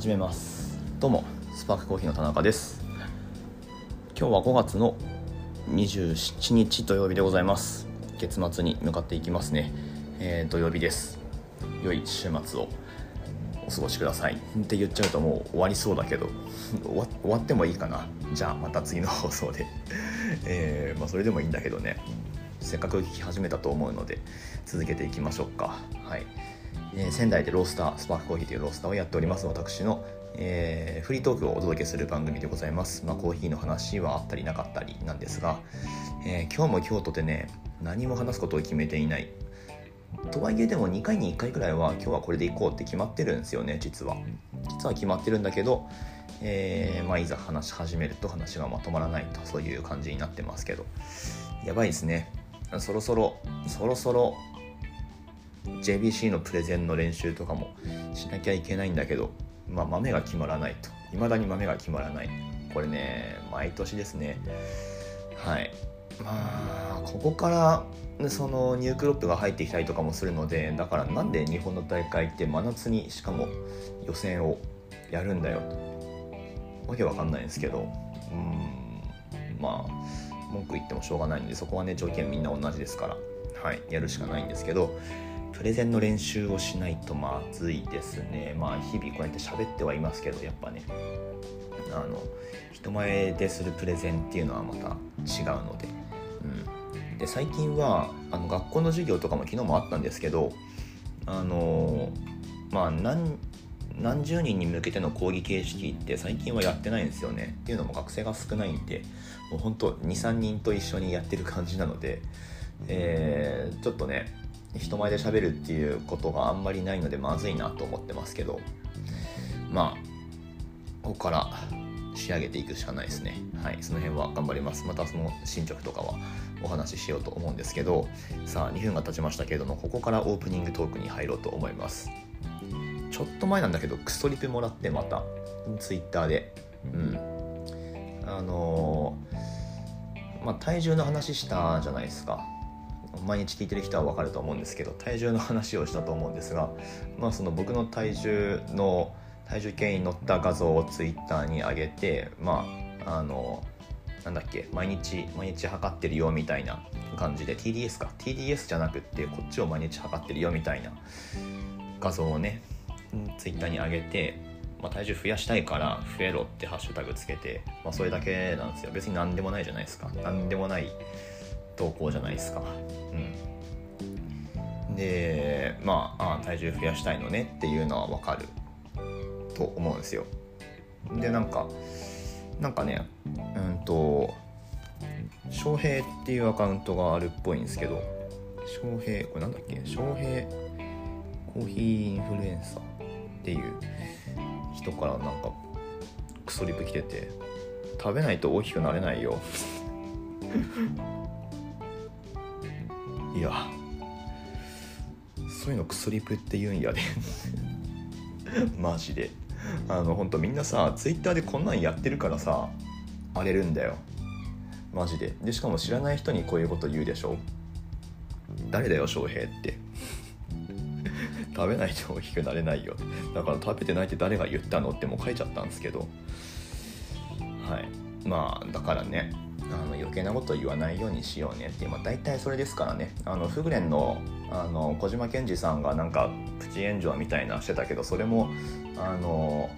始めます。どうもスパークコーヒーの田中です。今日は5月の27日土曜日でございます。月末に向かっていきますね、えー、土曜日です。良い週末をお過ごしください。って言っちゃうともう終わりそうだけど終わってもいいかな。じゃあまた次の放送で。えー、まあ、それでもいいんだけどね。せっかく聞き始めたと思うので続けていきましょうか。はい。え、仙台でロースタースパークコーヒーというロースターをやっております。私の、えー、フリートークをお届けする番組でございます、まあ、コーヒーの話はあったりなかったりなんですが、えー、今日も京都でね何も話すことを決めていない。とはいえでも2回に1回ぐらいは今日はこれでいこうって決まってるんですよね実は。実は決まってるんだけど、えー、まあ、いざ話し始めると話がまとまらないとそういう感じになってますけど。やばいですね。そろそろそろそろ JBC のプレゼンの練習とかもしなきゃいけないんだけど、まあ、豆が決まらないと。未だに豆が決まらない。これね毎年ですね。はい。まあここからそのニュークロップが入ってきたりとかもするのでだからなんで日本の大会って真夏にしかも予選をやるんだよわけわかんないんですけどうんまあ文句言ってもしょうがないんでそこはね条件みんな同じですからはいやるしかないんですけどプレゼンの練習をしないとまずいですね。まあ日々こうやって喋ってはいますけどやっぱね。あの人前でするプレゼンっていうのはまた違うので,、うん、で最近はあの学校の授業とかも昨日もあったんですけどあのまあ何何十人に向けての講義形式って最近はやってないんですよね。っていうのも学生が少ないんでもうほんと23人と一緒にやってる感じなので、えー、ちょっとね人前で喋るっていうことがあんまりないのでまずいなと思ってますけどまあここから仕上げていくしかないですね。はいその辺は頑張ります。またその進捗とかはお話ししようと思うんですけどさあ2分が経ちましたけれどもここからオープニングトークに入ろうと思います。ちょっと前なんだけどクソリプもらってまたツイッターで。うん。あのー、まあ体重の話したじゃないですか。毎日聞いてる人は分かると思うんですけど体重の話をしたと思うんですが、まあ、その僕の体重の体重計に乗った画像をツイッターに上げてまああのなんだっけ毎日毎日測ってるよみたいな感じで TDS か。TDS じゃなくってこっちを毎日測ってるよみたいな画像をねツイッターに上げて、まあ、体重増やしたいから増えろってハッシュタグつけて、まあ、それだけなんですよ。別に何でもないじゃないですか。何でもない投稿じゃないですか。うん、でまああ体重増やしたいのねっていうのは分かると思うんですよ。でなんかなんかねうんと翔平っていうアカウントがあるっぽいんですけど翔平これなんだっけ？翔平コーヒーインフルエンサーっていう人からなんかクソリプ来てて食べないと大きくなれないよいやそういうのクソリプって言うんやで。マジで。あのほんとみんなさツイッターでこんなんやってるからさ荒れるんだよ。マジで。でしかも知らない人にこういうこと言うでしょ。誰だよ翔平って。食べないと大きくなれないよ。だから食べてないって誰が言ったのってもう書いちゃったんですけど。はい。まあだからね。あの余計なこと言わないようにしようねっていう、まあ、大体それですからね。あのフグレンのあの小島健二さんがなんかプチ炎上みたいなしてたけどそれもあの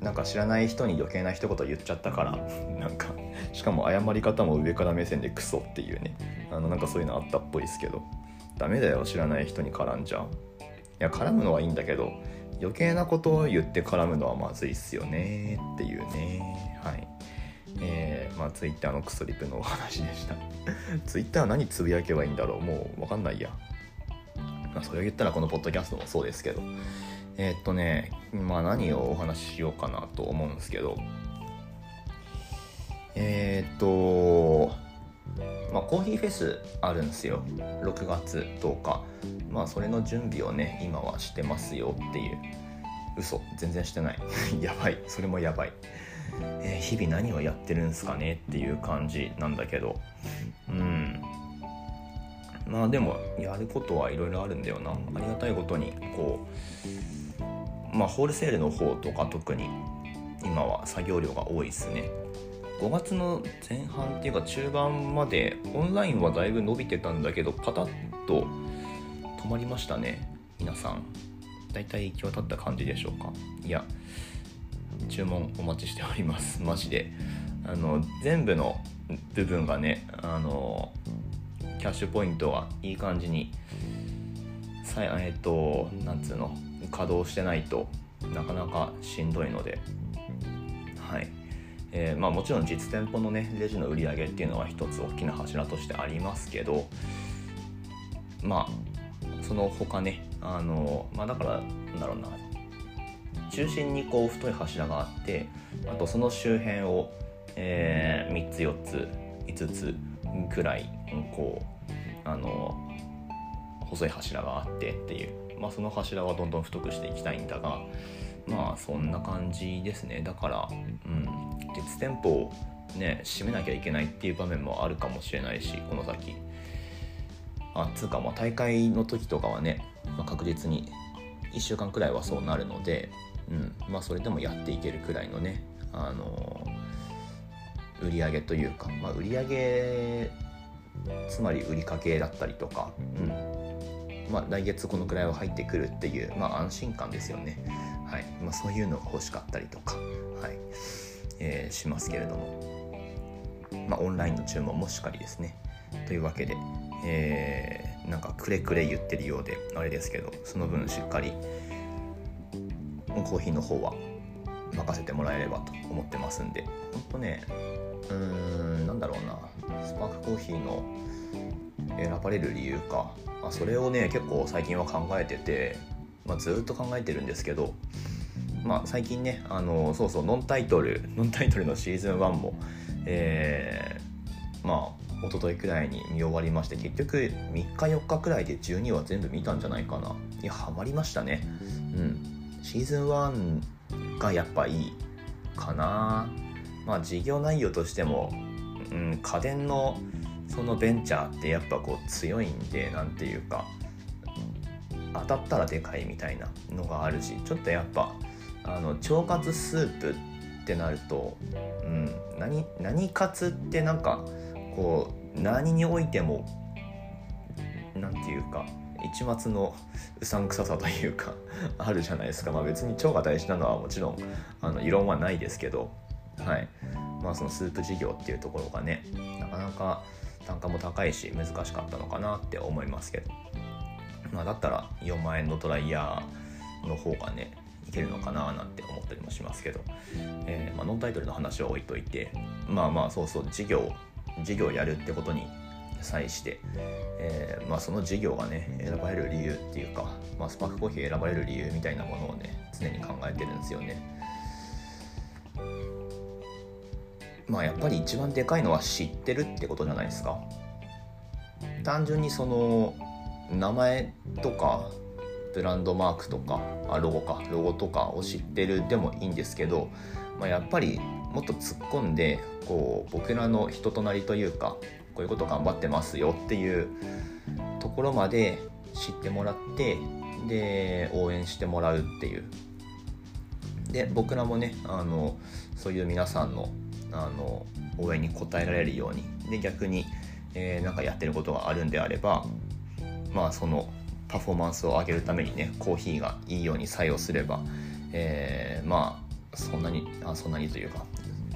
なんか知らない人に余計な一言言っちゃったから なんかしかも謝り方も上から目線でクソっていうね。あのなんかそういうのあったっぽいですけど。ダメだよ知らない人に絡んじゃ。いや絡むのはいいんだけど余計なことを言って絡むのはまずいっすよねっていうね。はい。えー、まあ、ツイッターのクソリプのお話でした。ツイッターは何つぶやけばいいんだろう？もうわかんないや。まあ、それを言ったらこのポッドキャストもそうですけど。えー、っとね、まあ何をお話ししようかなと思うんですけど。えー、っと、まあ、コーヒーフェスあるんですよ。6月10日。まあ、それの準備をね、今はしてますよっていう。嘘、全然してない。やばい。それもやばい。えー、日々何をやってるんすかねっていう感じなんだけど。うん。まあでもやることはいろいろあるんだよな。ありがたいことにこうまあホールセールの方とか特に今は作業量が多いですね。5月の前半っていうか中盤までオンラインはだいぶ伸びてたんだけどパタッと止まりましたね。皆さん。大体行き渡った感じでしょうか。いや注文お待ちしております。マジで。あの全部の部分がねあのキャッシュポイントはいい感じにさえっ、となんつうの稼働してないとなかなかしんどいので。はい。えー、まあ、もちろん実店舗のねレジの売り上げっていうのは一つ大きな柱としてありますけどまあその他ねあのまあだからなんだろうな中心にこう太い柱があってあとその周辺を、えー、3つ4つ5つくらいこうあの細い柱があってっていう、まあ、その柱はどんどん太くしていきたいんだがまあそんな感じですね。だから、うん、実店舗をね閉めなきゃいけないっていう場面もあるかもしれないしこの先。あつうかまあ大会の時とかはね、まあ、確実に1週間くらいはそうなるので、うん。まあ、それでもやっていけるくらいのね、あのー、売り上げというか、まあ、売り上げつまり売りかけだったりとか、うん。まあ、来月このくらいは入ってくるっていう、まあ、安心感ですよね。はい。まあ、そういうのが欲しかったりとか、はい。えー、しますけれども、まあ、オンラインの注文もしっかりですね。というわけで、えー、なんかくれくれ言ってるようであれですけどその分しっかりコーヒーの方は任せてもらえればと思ってますんで。ほんとねうーんなんだろうな。スパークコーヒーの選ばれる理由か、まあ、それをね結構最近は考えててまあ、ずっと考えてるんですけど、まあ、最近ねあのそうそうノンタイトルノンタイトルのシーズン1も、えー、まあ一昨日くらいに見終わりまして結局3日4日くらいで12話全部見たんじゃないかな。いやハマりましたね。うん。シーズン1がやっぱいいかな。まあ事業内容としても、うん、家電のそのベンチャーってやっぱこう強いんで何ていうか当たったらでかいみたいなのがあるしちょっとやっぱあの腸活スープってなると、うん、何何活ってなんかこう何においても何て言うか一末のうさんくささというか あるじゃないですか、まあ、別に腸が大事なのはもちろんあの異論はないですけど、はい。まあ、そのスープ事業っていうところがねなかなか単価も高いし難しかったのかなって思いますけど。まあ、だったら4万円のドライヤーの方がねいけるのかななんて思ったりもしますけど、えー、まあ、ノンタイトルの話は置いといてまあまあそうそう事業事業やるってことに際して、えー、まあ、その事業がね選ばれる理由っていうか、まあ、スパークコーヒー選ばれる理由みたいなものをね常に考えてるんですよね。まあやっぱり一番でかいのは知ってるってことじゃないですか。単純にその名前とかブランドマークとかあロゴかロゴとかを知ってるでもいいんですけど、まあ、やっぱりもっと突っ込んでこう僕らの人となりというかこういうこと頑張ってますよっていうところまで知ってもらってで応援してもらうっていう。で僕らもねあのそういう皆さんのあの応援に応えられるように。で逆に、えー、なんかやってることがあるんであればまあそのパフォーマンスを上げるためにねコーヒーがいいように作用すれば、えー、まあそんなにあそんなにというか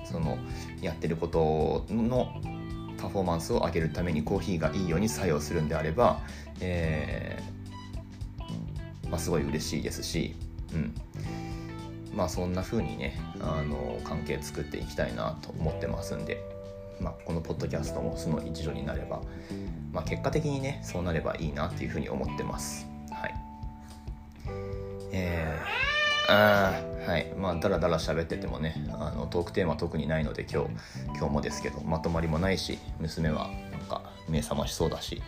そのやってることのパフォーマンスを上げるためにコーヒーがいいように作用するんであれば、えー、まあ、すごい嬉しいですし、うん、まあそんな風にねあの関係作っていきたいなと思ってますんで、まあ、このポッドキャストもその一助になれば、まあ、結果的にねそうなればいいなっていうふうに思ってます。はい。えー、あー。はい。まあだらだら喋っててもねあのトークテーマ特にないので今日今日もですけどまとまりもないし娘はなんか目覚ましそうだし、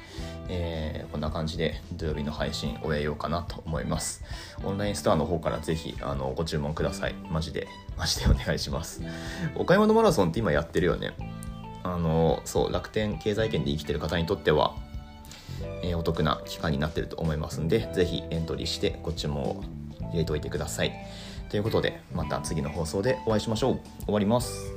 えー、こんな感じで土曜日の配信終えようかなと思います。オンラインストアの方からぜひあのご注文ください。マジでマジでお願いします。お買い物マラソンって今やってるよね。あのそう楽天経済圏で生きてる方にとっては、え、お得な期間になってると思いますんで是非エントリーしてご注文を入れておいてください。ということでまた次の放送でお会いしましょう。終わります。